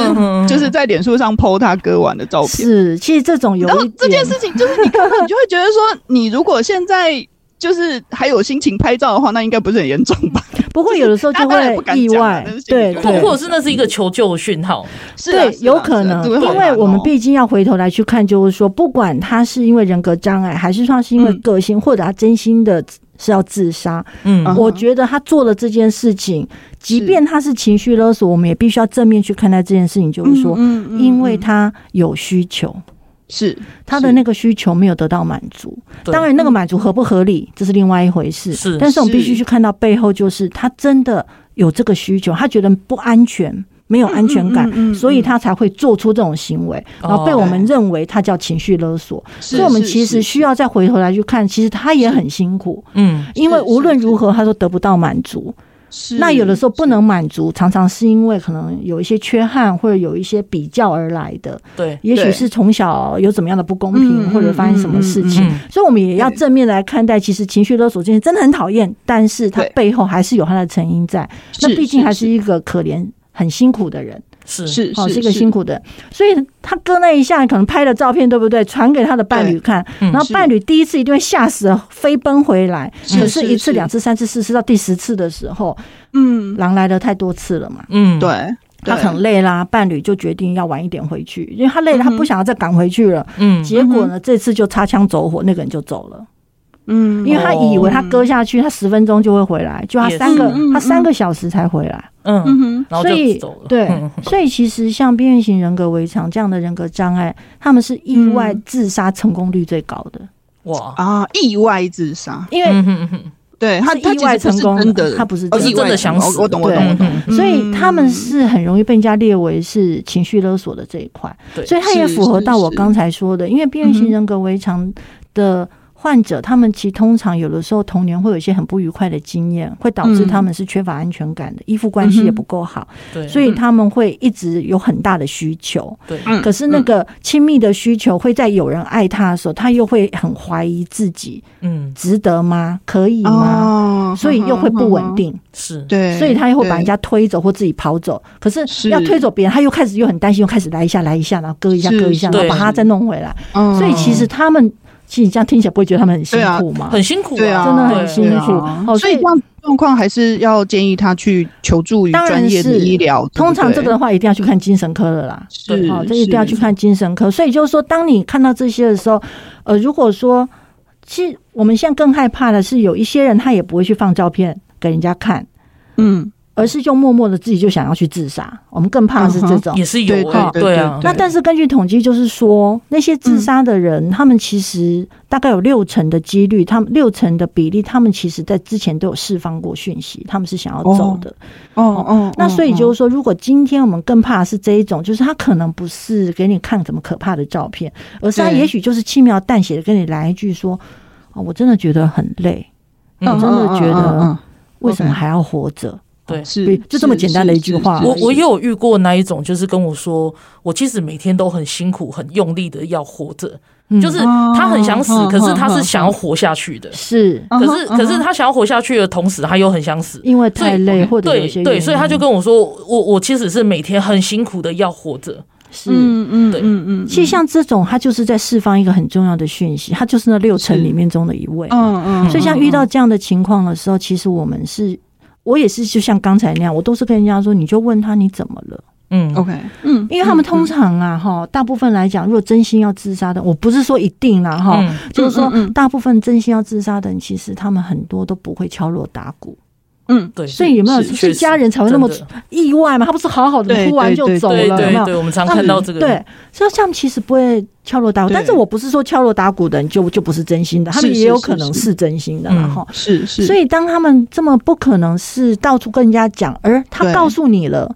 就是在脸书上 po 他割完的照片。是，其实这种有然后这件事情，就是你看到你就会觉得说，你如果现在。就是还有心情拍照的话，那应该不是很严重吧？不过有的时候就会意外，对，或或者是那是一个求救讯号，对，有可能，因为我们毕竟要回头来去看，就是说，不管他是因为人格障碍，还是说他是因为个性，或者他真心的是要自杀，嗯，我觉得他做了这件事情，即便他是情绪勒索，我们也必须要正面去看待这件事情，就是说，因为他有需求。是他的那个需求没有得到满足，当然那个满足合不合理，这是另外一回事。是，但是我们必须去看到背后，就是他真的有这个需求，他觉得不安全，没有安全感，所以他才会做出这种行为，然后被我们认为他叫情绪勒索。所以我们其实需要再回头来去看，其实他也很辛苦，嗯，因为无论如何他都得不到满足。那有的时候不能满足，常常是因为可能有一些缺憾，或者有一些比较而来的。对，也许是从小有怎么样的不公平，或者发生什么事情，所以我们也要正面来看待。其实情绪勒索这件真的很讨厌，但是他背后还是有他的成因在。那毕竟还是一个可怜、很辛苦的人。是是，哦，是一个辛苦的，所以他割那一下，可能拍了照片，对不对？传给他的伴侣看，然后伴侣第一次一定会吓死了，飞奔回来。可是，一次、两次、三次、四次，到第十次的时候，嗯，狼来了太多次了嘛，嗯，对，他很累啦，伴侣就决定要晚一点回去，因为他累了，他不想要再赶回去了。嗯，结果呢，这次就擦枪走火，那个人就走了。嗯，因为他以为他割下去，他十分钟就会回来，就他三个，他三个小时才回来。嗯，所以对，所以其实像边缘型人格围常这样的人格障碍，他们是意外自杀成功率最高的。哇啊，意外自杀，因为对他意外成功，真的他不是真的想死。我懂，我懂，我懂。所以他们是很容易被人家列为是情绪勒索的这一块。所以他也符合到我刚才说的，因为边缘型人格围常的。患者他们其实通常有的时候童年会有一些很不愉快的经验，会导致他们是缺乏安全感的，依附关系也不够好，对，所以他们会一直有很大的需求，对。可是那个亲密的需求会在有人爱他的时候，他又会很怀疑自己，嗯，值得吗？可以吗？所以又会不稳定，是对，所以他又会把人家推走或自己跑走。可是要推走别人，他又开始又很担心，又开始来一下来一下，然后割一下割一下，然后把他再弄回来。所以其实他们。其实你这样听起来不会觉得他们很辛苦吗？很辛苦，对啊，真的很辛苦。哦，所以这样状况还是要建议他去求助于专业的医疗。通常这个的话，一定要去看精神科的啦。是，好，这一定要去看精神科。所以就是说，当你看到这些的时候，呃，如果说，其实我们现在更害怕的是，有一些人他也不会去放照片给人家看，嗯。而是就默默的自己就想要去自杀，我们更怕的是这种，也是有哈，对啊。那但是根据统计，就是说那些自杀的人，他们其实大概有六成的几率，他们六成的比例，他们其实在之前都有释放过讯息，他们是想要走的。哦哦。那所以就是说，如果今天我们更怕的是这一种，就是他可能不是给你看什么可怕的照片，而是他也许就是轻描淡写的跟你来一句说：“哦，我真的觉得很累，我真的觉得为什么还要活着？”对，是就这么简单的一句话。我我也有遇过那一种，就是跟我说，我其实每天都很辛苦、很用力的要活着，就是他很想死，可是他是想要活下去的。是，可是可是他想要活下去的同时，他又很想死，因为太累或者对对，所以他就跟我说，我我其实是每天很辛苦的要活着。是，嗯嗯，对，嗯嗯。其实像这种，他就是在释放一个很重要的讯息，他就是那六成里面中的一位。嗯嗯。所以像遇到这样的情况的时候，其实我们是。我也是，就像刚才那样，我都是跟人家说，你就问他你怎么了，嗯，OK，嗯，因为他们通常啊，哈，大部分来讲，如果真心要自杀的，我不是说一定啦，哈，就是说大部分真心要自杀的人，其实他们很多都不会敲锣打鼓，嗯，对，所以有没有是家人才会那么意外嘛？他不是好好的哭完就走了，有没有？对，我们常看到这个，对，所以他们其实不会敲锣打鼓，但是我不是说敲锣打鼓的人就就不是真心的，他们也有可能是。真心的，然后是是，所以当他们这么不可能是到处跟人家讲，而他告诉你了，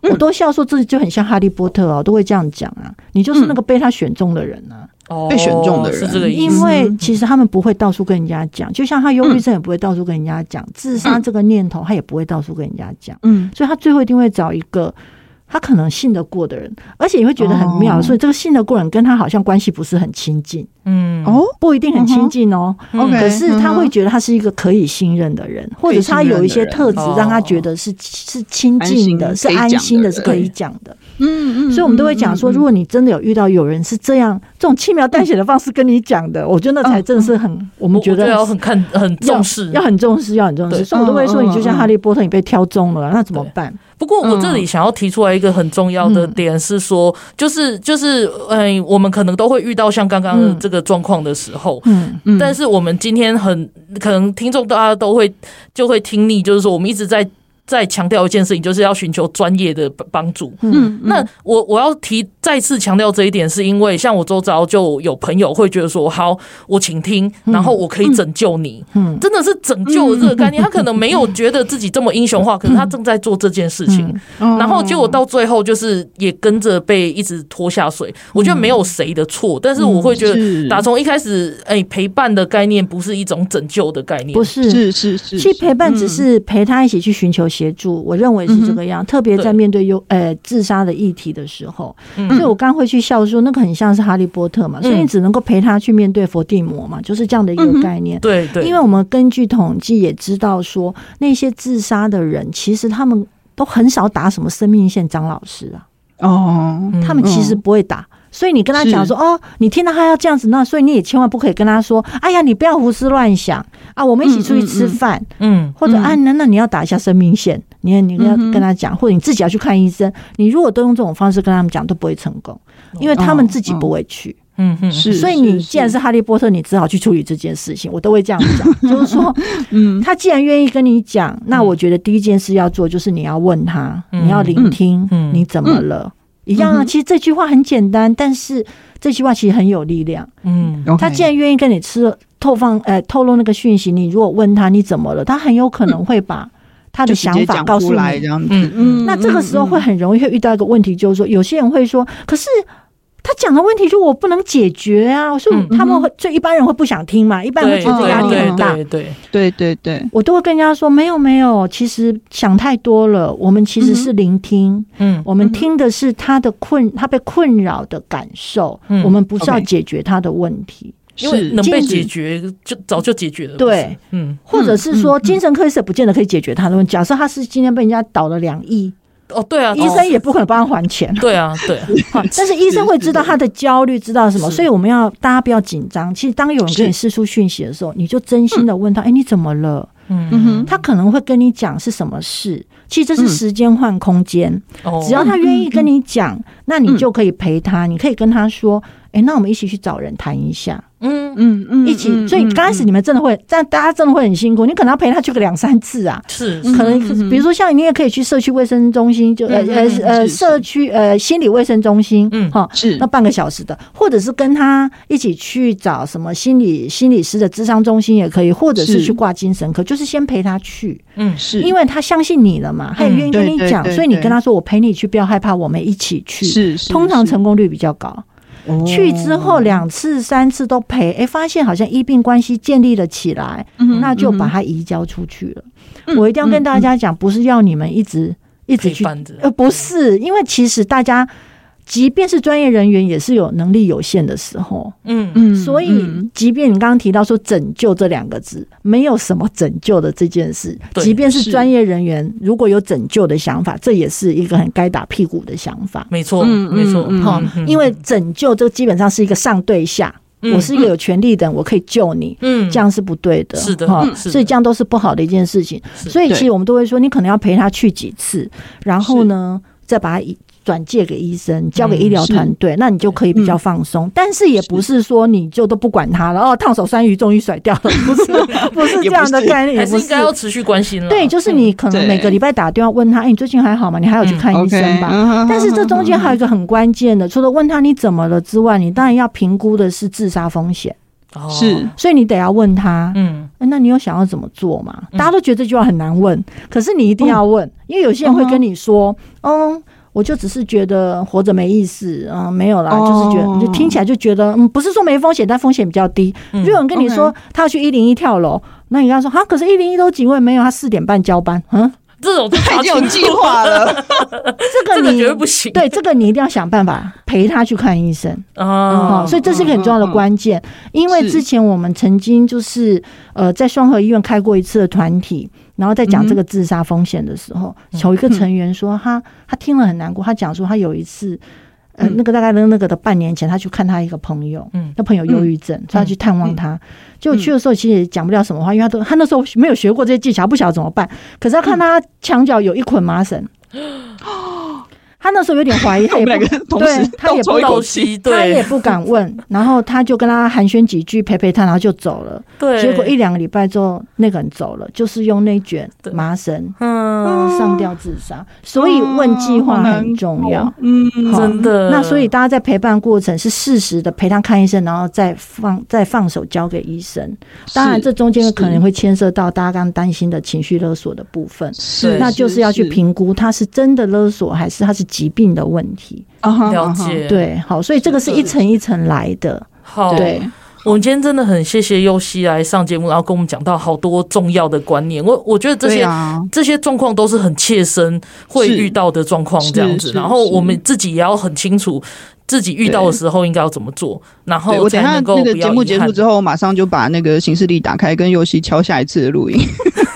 我都笑说自己就很像哈利波特哦，都会这样讲啊，你就是那个被他选中的人啊，被选中的人，是这个意思。因为其实他们不会到处跟人家讲，就像他忧郁症也不会到处跟人家讲，自杀这个念头他也不会到处跟人家讲，嗯，所以他最后一定会找一个。他可能信得过的人，而且你会觉得很妙，哦、所以这个信得过人跟他好像关系不是很亲近，嗯，哦，不一定很亲近哦。嗯、可是他会觉得他是一个可以信任的人，嗯、或者他有一些特质让他觉得是是亲近的，是安心的，是可以讲的。嗯嗯，所以我们都会讲说，如果你真的有遇到有人是这样这种轻描淡写的方式跟你讲的，我觉得那才真的是很，我们觉得要很看很重视，要很重视，要很重视。所以我都会说，你就像哈利波特，你被挑中了，那怎么办？不过我这里想要提出来一个很重要的点是说，就是就是，嗯，我们可能都会遇到像刚刚这个状况的时候，嗯嗯，但是我们今天很可能听众大家都会就会听腻，就是说我们一直在。再强调一件事情，就是要寻求专业的帮助。嗯，那我我要提再次强调这一点，是因为像我周遭就有朋友会觉得说，好，我倾听，然后我可以拯救你。嗯，真的是拯救的这个概念，他可能没有觉得自己这么英雄化，可是他正在做这件事情，然后结果到最后就是也跟着被一直拖下水。我觉得没有谁的错，但是我会觉得打从一开始，哎，陪伴的概念不是一种拯救的概念，不是，是是是，其实陪伴只是陪他一起去寻求协助，我认为是这个样，特别在面对有呃自杀的议题的时候，所以我刚会去笑说，那个很像是哈利波特嘛，所以你只能够陪他去面对伏地魔嘛，就是这样的一个概念。对对，因为我们根据统计也知道说，那些自杀的人其实他们都很少打什么生命线，张老师啊，哦，他们其实不会打。所以你跟他讲说哦，你听到他要这样子，那所以你也千万不可以跟他说，哎呀，你不要胡思乱想啊，我们一起出去吃饭，嗯，或者啊，那那你要打一下生命线，你你要跟他讲，或者你自己要去看医生。你如果都用这种方式跟他们讲，都不会成功，因为他们自己不会去，嗯嗯，是。所以你既然是哈利波特，你只好去处理这件事情。我都会这样讲，就是说，嗯，他既然愿意跟你讲，那我觉得第一件事要做就是你要问他，你要聆听，你怎么了？一样啊，其实这句话很简单，但是这句话其实很有力量。嗯，他既然愿意跟你吃透放，呃，透露那个讯息，你如果问他你怎么了，他很有可能会把他的想法告诉你。嗯嗯，那这个时候会很容易会遇到一个问题，就是说有些人会说，可是。他讲的问题就我不能解决啊！我说他们会，就一般人会不想听嘛，一般人会觉得压力很大。对对对对对，我都会跟人家说，没有没有，其实想太多了。我们其实是聆听，嗯，我们听的是他的困，他被困扰的感受。我们不是要解决他的问题，因为能被解决就早就解决了。对，嗯，或者是说精神科医生不见得可以解决他的问题。假设他是今天被人家倒了两亿。哦，对啊，医生也不可能帮他还钱。对啊，对啊。但是医生会知道他的焦虑，知道什么，所以我们要大家不要紧张。其实当有人跟你释出讯息的时候，你就真心的问他：“哎，你怎么了？”嗯哼，他可能会跟你讲是什么事。其实这是时间换空间，只要他愿意跟你讲，那你就可以陪他。你可以跟他说：“哎，那我们一起去找人谈一下。”嗯。嗯嗯，一起，所以刚开始你们真的会，但大家真的会很辛苦。你可能要陪他去个两三次啊，是，可能比如说像你也可以去社区卫生中心，就呃呃呃社区呃心理卫生中心，嗯哈，是。那半个小时的，或者是跟他一起去找什么心理心理师的智商中心也可以，或者是去挂精神科，就是先陪他去，嗯是，因为他相信你了嘛，他也愿意跟你讲，所以你跟他说我陪你去，不要害怕，我们一起去，是，通常成功率比较高。去之后两次三次都赔，哎、欸，发现好像医病关系建立了起来，那就把它移交出去了。我一定要跟大家讲，不是要你们一直一直去，呃，不是，因为其实大家。即便是专业人员，也是有能力有限的时候。嗯嗯，所以即便你刚刚提到说“拯救”这两个字，没有什么拯救的这件事。即便是专业人员，如果有拯救的想法，这也是一个很该打屁股的想法。没错，没错。哈，因为拯救这基本上是一个上对下，我是一个有权利的人，我可以救你。嗯，这样是不对的。是的，哈，所以这样都是不好的一件事情。所以其实我们都会说，你可能要陪他去几次，然后呢，再把他转借给医生，交给医疗团队，那你就可以比较放松。但是也不是说你就都不管他了哦，烫手山芋终于甩掉了，不是不是这样的概念，还是应该要持续关心了。对，就是你可能每个礼拜打电话问他，哎，你最近还好吗？你还有去看医生吧？但是这中间还有一个很关键的，除了问他你怎么了之外，你当然要评估的是自杀风险。是，所以你得要问他，嗯，那你有想要怎么做吗？大家都觉得这句话很难问，可是你一定要问，因为有些人会跟你说，嗯。我就只是觉得活着没意思，嗯，没有啦，就是觉得，就听起来就觉得，嗯，不是说没风险，但风险比较低。如果有人跟你说他要去一零一跳楼，那你跟他说，哈，可是一零一都几位没有，他四点半交班，嗯，这种太有计划了，这个你绝对不行。对，这个你一定要想办法陪他去看医生。啊。所以这是一个很重要的关键，因为之前我们曾经就是呃在双河医院开过一次的团体，然后在讲这个自杀风险的时候，有一个成员说他他听了很难过，他讲说他有一次。呃，那个大概那那个的半年前，他去看他一个朋友，嗯，那朋友忧郁症，所以他去探望他。结果去的时候，其实也讲不了什么话，因为他都他那时候没有学过这些技巧，不晓得怎么办。可是他看他墙角有一捆麻绳。他那时候有点怀疑，他也不对，他也不透析，他也不敢问，然后他就跟他寒暄几句，陪陪他，然后就走了。对，结果一两个礼拜之后，那个人走了，就是用那卷麻绳，嗯，上吊自杀。所以问计划很重要，嗯，真的。那所以大家在陪伴过程是适时的陪他看医生，然后再放再放手交给医生。当然，这中间可能会牵涉到大家刚刚担心的情绪勒索的部分，是，那就是要去评估他是真的勒索还是他是。疾病的问题，了解，对，好，所以这个是一层一层来的。好，对，我们今天真的很谢谢优西来上节目，然后跟我们讲到好多重要的观念。我我觉得这些这些状况都是很切身会遇到的状况，这样子。然后我们自己也要很清楚自己遇到的时候应该要怎么做。然后我等下那个节目结束之后，马上就把那个行事历打开，跟优西敲下一次的录音。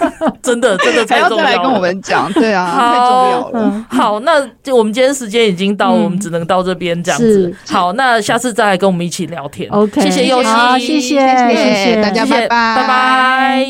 真的，真的太重要了。还要再来跟我们讲，对啊，太重要了。好，那我们今天时间已经到，我们只能到这边这样子。好，那下次再来跟我们一起聊天。OK，谢谢佑希，谢谢，谢谢大家，拜拜，拜拜。